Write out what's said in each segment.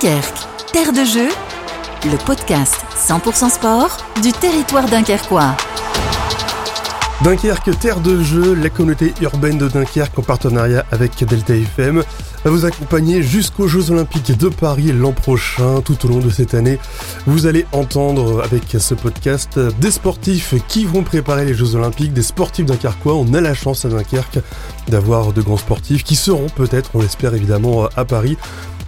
Dunkerque, terre de jeu, le podcast 100% sport du territoire dunkerquois. Dunkerque, terre de jeu, la communauté urbaine de Dunkerque en partenariat avec Delta FM va vous accompagner jusqu'aux Jeux Olympiques de Paris l'an prochain. Tout au long de cette année, vous allez entendre avec ce podcast des sportifs qui vont préparer les Jeux Olympiques, des sportifs dunkerquois. On a la chance à Dunkerque d'avoir de grands sportifs qui seront peut-être, on l'espère évidemment, à Paris.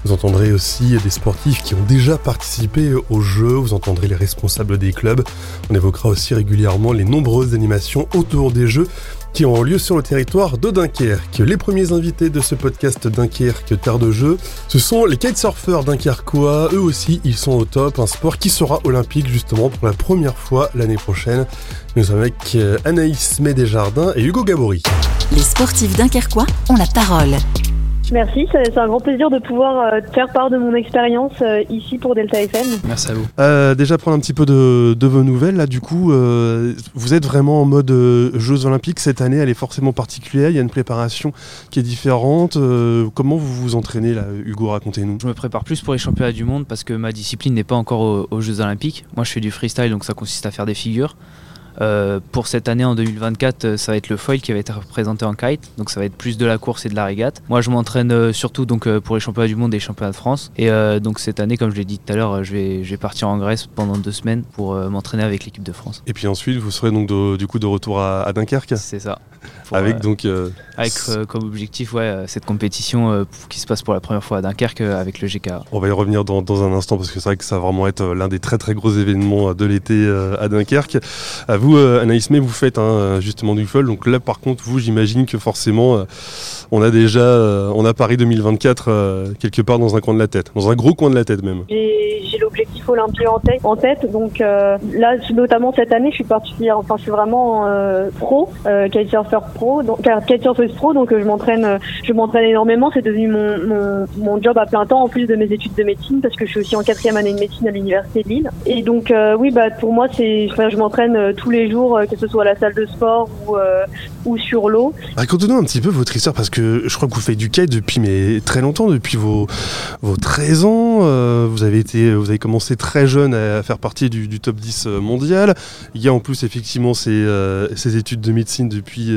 Vous entendrez aussi des sportifs qui ont déjà participé aux Jeux, vous entendrez les responsables des clubs. On évoquera aussi régulièrement les nombreuses animations autour des Jeux qui ont lieu sur le territoire de Dunkerque. Les premiers invités de ce podcast Dunkerque Terre de Jeu, ce sont les kitesurfers dunkerquois. Eux aussi, ils sont au top, un sport qui sera olympique justement pour la première fois l'année prochaine. Nous sommes avec euh, Anaïs Médesjardins et Hugo Gabory. Les sportifs dunkerquois ont la parole. Merci, c'est un grand plaisir de pouvoir euh, faire part de mon expérience euh, ici pour Delta FM. Merci à vous. Euh, déjà prendre un petit peu de, de, vos nouvelles là du coup, euh, vous êtes vraiment en mode euh, Jeux Olympiques cette année, elle est forcément particulière, il y a une préparation qui est différente. comment vous vous entraînez là, Hugo, racontez-nous. Je me prépare plus pour les championnats du monde parce que ma discipline n'est pas encore aux, aux Jeux Olympiques. Moi je fais du freestyle donc ça consiste à faire des figures. Euh, pour cette année en 2024, euh, ça va être le foil qui va être représenté en kite, donc ça va être plus de la course et de la régate. Moi, je m'entraîne euh, surtout donc pour les championnats du monde et les championnats de France. Et donc cette année, comme je l'ai dit tout à l'heure, je vais, je vais partir en Grèce pendant deux semaines pour m'entraîner avec l'équipe de France. Et puis ensuite, vous serez donc de, du coup de retour à, à Dunkerque. C'est ça. Pour, avec donc avec comme objectif ouais cette compétition qui se passe pour la première fois à Dunkerque avec le GK. On va y revenir dans, dans un instant parce que c'est vrai que ça va vraiment être l'un des très très gros événements de l'été à Dunkerque. À vous, Anaïs May, vous faites hein, justement du foil. Donc là, par contre, vous, j'imagine que forcément, euh, on a déjà, euh, on a Paris 2024 euh, quelque part dans un coin de la tête, dans un gros coin de la tête même. J'ai l'objectif olympique en tête. Donc là, notamment cette année, je suis particulière, enfin, je suis vraiment pro, kitesurfer pro, donc kitesurfeuse pro. Donc je m'entraîne, je m'entraîne énormément. C'est devenu mon, mon, job à plein temps en plus de mes études de médecine parce que je suis aussi en quatrième année de médecine à l'université de Lille. Et donc oui, bah pour moi, c'est, je m'entraîne tous les jours, que ce soit à la salle de sport ou, euh, ou sur l'eau. Racontez-nous un petit peu votre histoire parce que je crois que vous faites du kite depuis mais très longtemps, depuis vos, vos 13 ans. Euh, vous, avez été, vous avez commencé très jeune à faire partie du, du top 10 mondial. Il y a en plus effectivement ces, euh, ces études de médecine depuis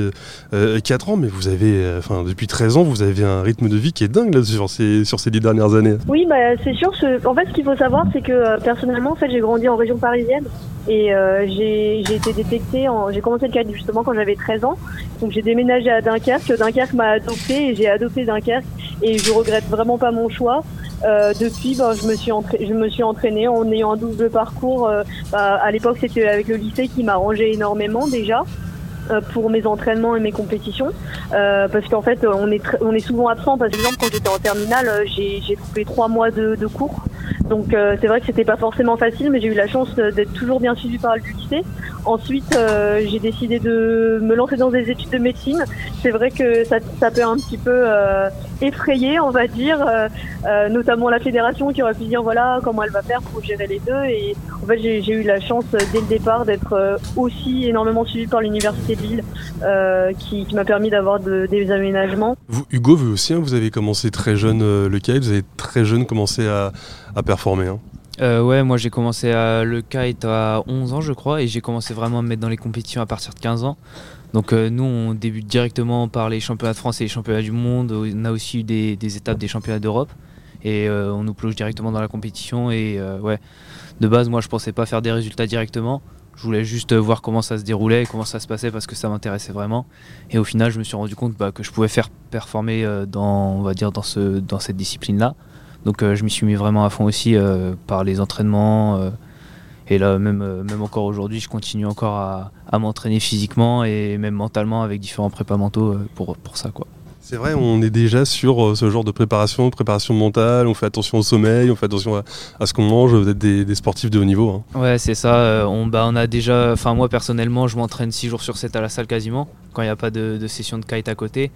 4 ans, mais vous avez, enfin depuis 13 ans, vous avez un rythme de vie qui est dingue là, sur, ces, sur ces 10 dernières années. Oui, bah, c'est sûr. Ce... En fait, ce qu'il faut savoir, c'est que personnellement, en fait, j'ai grandi en région parisienne et j'ai été détectée, j'ai commencé le kite justement quand j'avais 13 ans. Donc j'ai déménagé à Dunkerque. Dunkerque m'a adopté et j'ai adopté Dunkerque et je regrette vraiment pas mon choix. Euh, depuis, ben, je, me suis je me suis entraînée en ayant un double parcours. Euh, bah, à l'époque, c'était avec le lycée qui m'arrangeait énormément déjà euh, pour mes entraînements et mes compétitions. Euh, parce qu'en fait on est on est souvent absent. Par exemple quand j'étais en terminale j'ai j'ai trouvé trois mois de, cours. Donc euh, c'est vrai que c'était pas forcément facile mais j'ai eu la chance d'être toujours bien suivie par lycée. Ensuite, euh, j'ai décidé de me lancer dans des études de médecine. C'est vrai que ça, ça, peut un petit peu euh, effrayer, on va dire, euh, euh, notamment la fédération qui aurait pu dire voilà comment elle va faire pour gérer les deux. Et en fait, j'ai eu la chance dès le départ d'être euh, aussi énormément suivie par l'université de Lille, qui, qui m'a permis d'avoir de, des aménagements. Vous, Hugo, vous aussi, hein, vous avez commencé très jeune le kite, vous avez très jeune commencé à, à performer. Hein. Euh, ouais, moi j'ai commencé à, le kite à 11 ans je crois et j'ai commencé vraiment à me mettre dans les compétitions à partir de 15 ans. Donc euh, nous on débute directement par les championnats de France et les championnats du monde. On a aussi eu des, des étapes des championnats d'Europe et euh, on nous plonge directement dans la compétition et euh, ouais, de base moi je pensais pas faire des résultats directement. Je voulais juste voir comment ça se déroulait comment ça se passait parce que ça m'intéressait vraiment. Et au final, je me suis rendu compte bah, que je pouvais faire performer euh, dans, on va dire, dans, ce, dans cette discipline-là. Donc euh, je m'y suis mis vraiment à fond aussi euh, par les entraînements. Et là, même, même encore aujourd'hui, je continue encore à, à m'entraîner physiquement et même mentalement avec différents prépas mentaux pour, pour ça. Quoi. C'est vrai, on est déjà sur ce genre de préparation, préparation mentale, on fait attention au sommeil, on fait attention à, ce qu'on mange, vous êtes des, sportifs de haut niveau. Hein. Ouais, c'est ça, on, bah, on a déjà, enfin moi personnellement, je m'entraîne 6 jours sur 7 à la salle quasiment, quand il n'y a pas de, session de kite à côté.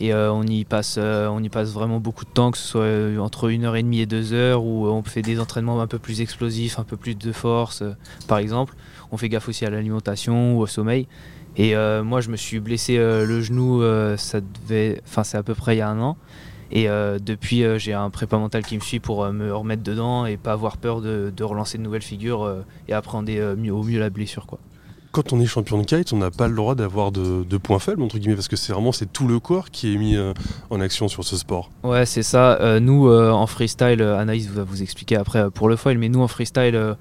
Et euh, on, y passe, euh, vraiment beaucoup de temps, que ce soit euh, entre une heure et demie et deux heures, où on fait des entraînements un peu plus explosifs, un peu plus de force, par exemple. On fait gaffe aussi à l'alimentation ou au sommeil. Et moi, je me suis blessé le genou, ça devait, enfin c'est à peu près il y a un an. Et depuis, j'ai un prépa mental qui me suit pour me remettre dedans et pas avoir peur de, relancer de nouvelles figures et appréhender au mieux la blessure. Quoi quand on est champion de kite, on n'a pas le droit d'avoir de, points faibles, entre guillemets, parce que c'est vraiment c'est tout le corps qui est mis euh, en action sur ce sport. Ouais, c'est ça. Euh, nous, euh, en freestyle, Anaïs va vous expliquer après pour le foil, mais nous, en freestyle,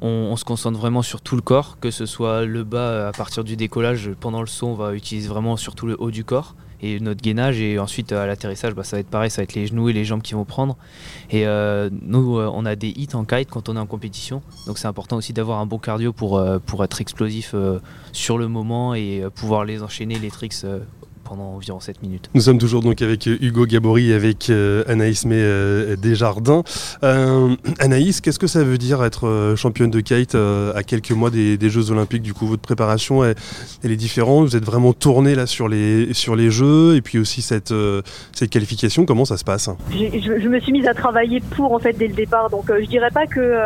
on, se concentre vraiment sur tout le corps, que ce soit le bas à partir du décollage, pendant le saut, on va utiliser vraiment surtout le haut du corps et notre gainage. Et ensuite à l'atterrissage bah, ça va être pareil ça va être les genoux et les jambes qui vont prendre. Et euh, nous euh, on a des hits en kite quand on est en compétition. Donc c'est important aussi d'avoir un bon cardio pour, euh, pour être explosif sur le moment et pouvoir les enchaîner les tricks pendant environ 7 minutes. Nous sommes toujours donc avec Hugo Gabory et avec euh, Anaïs May euh, Desjardins. Euh, Anaïs, qu'est-ce que ça veut dire être championne de kite à quelques mois des, Jeux Olympiques? Du coup, votre préparation, elle, est différente. Vous êtes vraiment tourné là sur les, sur les Jeux et puis aussi cette, cette qualification. Comment ça se passe? Je, me suis mise à travailler pour en fait dès le départ. Donc je dirais pas que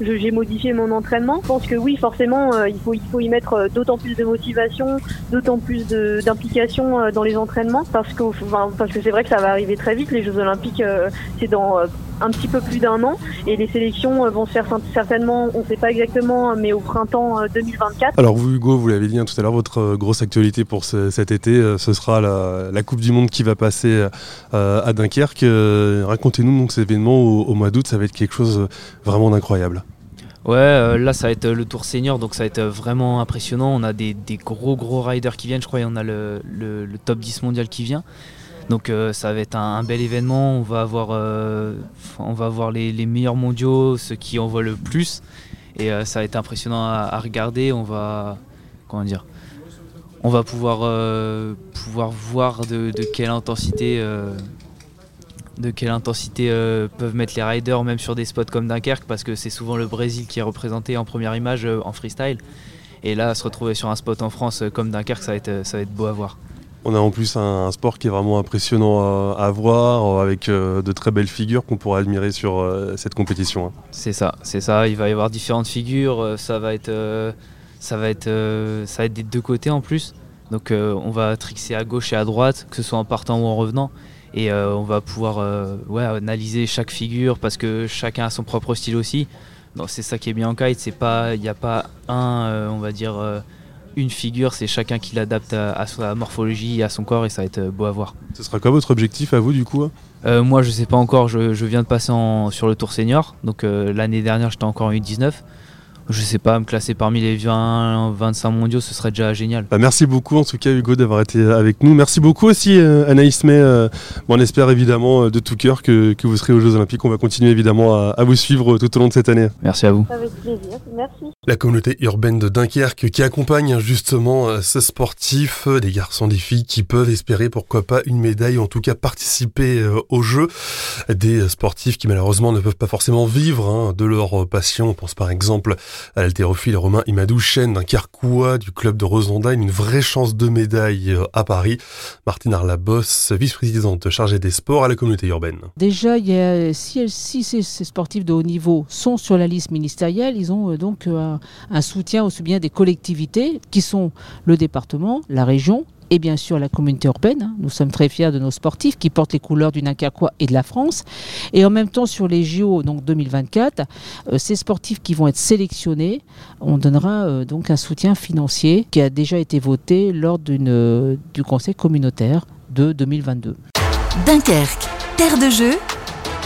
j'ai modifié mon entraînement. Je pense que oui, forcément, il, faut, il faut y mettre d'autant plus de motivation, d'autant plus d'implication dans les entraînements parce que parce que c'est vrai que ça va arriver très vite. Les Jeux Olympiques, euh, c'est dans euh, un petit peu plus d'un an et les sélections euh, vont se faire certainement, on ne sait pas exactement, mais au printemps 2024. Alors vous Hugo, vous l'avez dit hein, tout à l'heure, votre grosse actualité pour cet été, ce sera la, Coupe du Monde qui va passer à Dunkerque. Racontez-nous donc cet événement au mois d'août, ça va être quelque chose vraiment d'incroyable. Ouais, euh, là ça va être le tour senior, donc ça va être vraiment impressionnant. On a des, gros gros riders qui viennent, je crois, y on a le, top 10 mondial qui vient. Donc euh, ça va être un, bel événement. On va avoir, euh, on va avoir les, meilleurs mondiaux, ceux qui envoient le plus. Et ça va être impressionnant à, regarder. On va, comment dire, on va pouvoir, pouvoir voir de quelle intensité de quelle intensité euh, peuvent mettre les riders, même sur des spots comme Dunkerque, parce que c'est souvent le Brésil qui est représenté en première image euh, en freestyle. Et là, se retrouver sur un spot en France euh, comme Dunkerque, ça va être, ça va être beau à voir. On a en plus un, sport qui est vraiment impressionnant à, voir, avec de très belles figures qu'on pourra admirer sur cette compétition. Hein. C'est ça, c'est ça. Il va y avoir différentes figures. ça va être, ça va être, ça va être des deux côtés en plus. Donc on va trixer à gauche et à droite, que ce soit en partant ou en revenant et euh, on va pouvoir euh, ouais, analyser chaque figure parce que chacun a son propre style aussi. C'est ça qui est bien en kite, c'est pas, il n'y a pas un, euh, on va dire, une figure, c'est chacun qui l'adapte à, sa morphologie, à son corps et ça va être beau à voir. Ce sera quoi votre objectif à vous du coup hein? Moi je sais pas encore, je, viens de passer sur le tour senior, donc l'année dernière j'étais encore en U19 je sais pas, me classer parmi les 20, 25 mondiaux, ce serait déjà génial. Bah, merci beaucoup en tout cas Hugo d'avoir été avec nous. Merci beaucoup aussi euh, Anaïs May. Euh, on espère évidemment euh, de tout cœur que, vous serez aux Jeux Olympiques. On va continuer évidemment à, vous suivre tout au long de cette année. Merci à vous. Avec plaisir, merci. La communauté urbaine de Dunkerque qui accompagne justement ces sportifs, des garçons, des filles qui peuvent espérer pourquoi pas une médaille, en tout cas participer aux Jeux. Des sportifs qui malheureusement ne peuvent pas forcément vivre hein, de leur passion. On pense par exemple à l'haltérophile Romain Imadou, chaîne d'un Carquois du club de Rosendine, une vraie chance de médaille euh, à Paris. Martine Arlabos, vice-présidente chargée des sports à la communauté urbaine. Déjà, si, ces, sportifs de haut niveau sont sur la liste ministérielle, ils ont euh, donc euh, un soutien aussi bien des collectivités qui sont le département, la région et bien sûr la communauté urbaine. Hein. Nous sommes très fiers de nos sportifs qui portent les couleurs du Nankakois et de la France. Et en même temps, sur les JO donc 2024, euh, ces sportifs qui vont être sélectionnés, on donnera euh, donc un soutien financier qui a déjà été voté lors euh, du Conseil communautaire de 2022. Dunkerque, terre de jeu,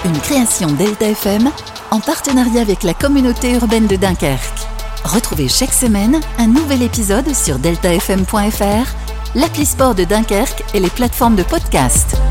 une création Delta FM en partenariat avec la communauté urbaine de Dunkerque. Retrouvez chaque semaine un nouvel épisode sur deltafm.fr l'appli sport de Dunkerque et les plateformes de podcast.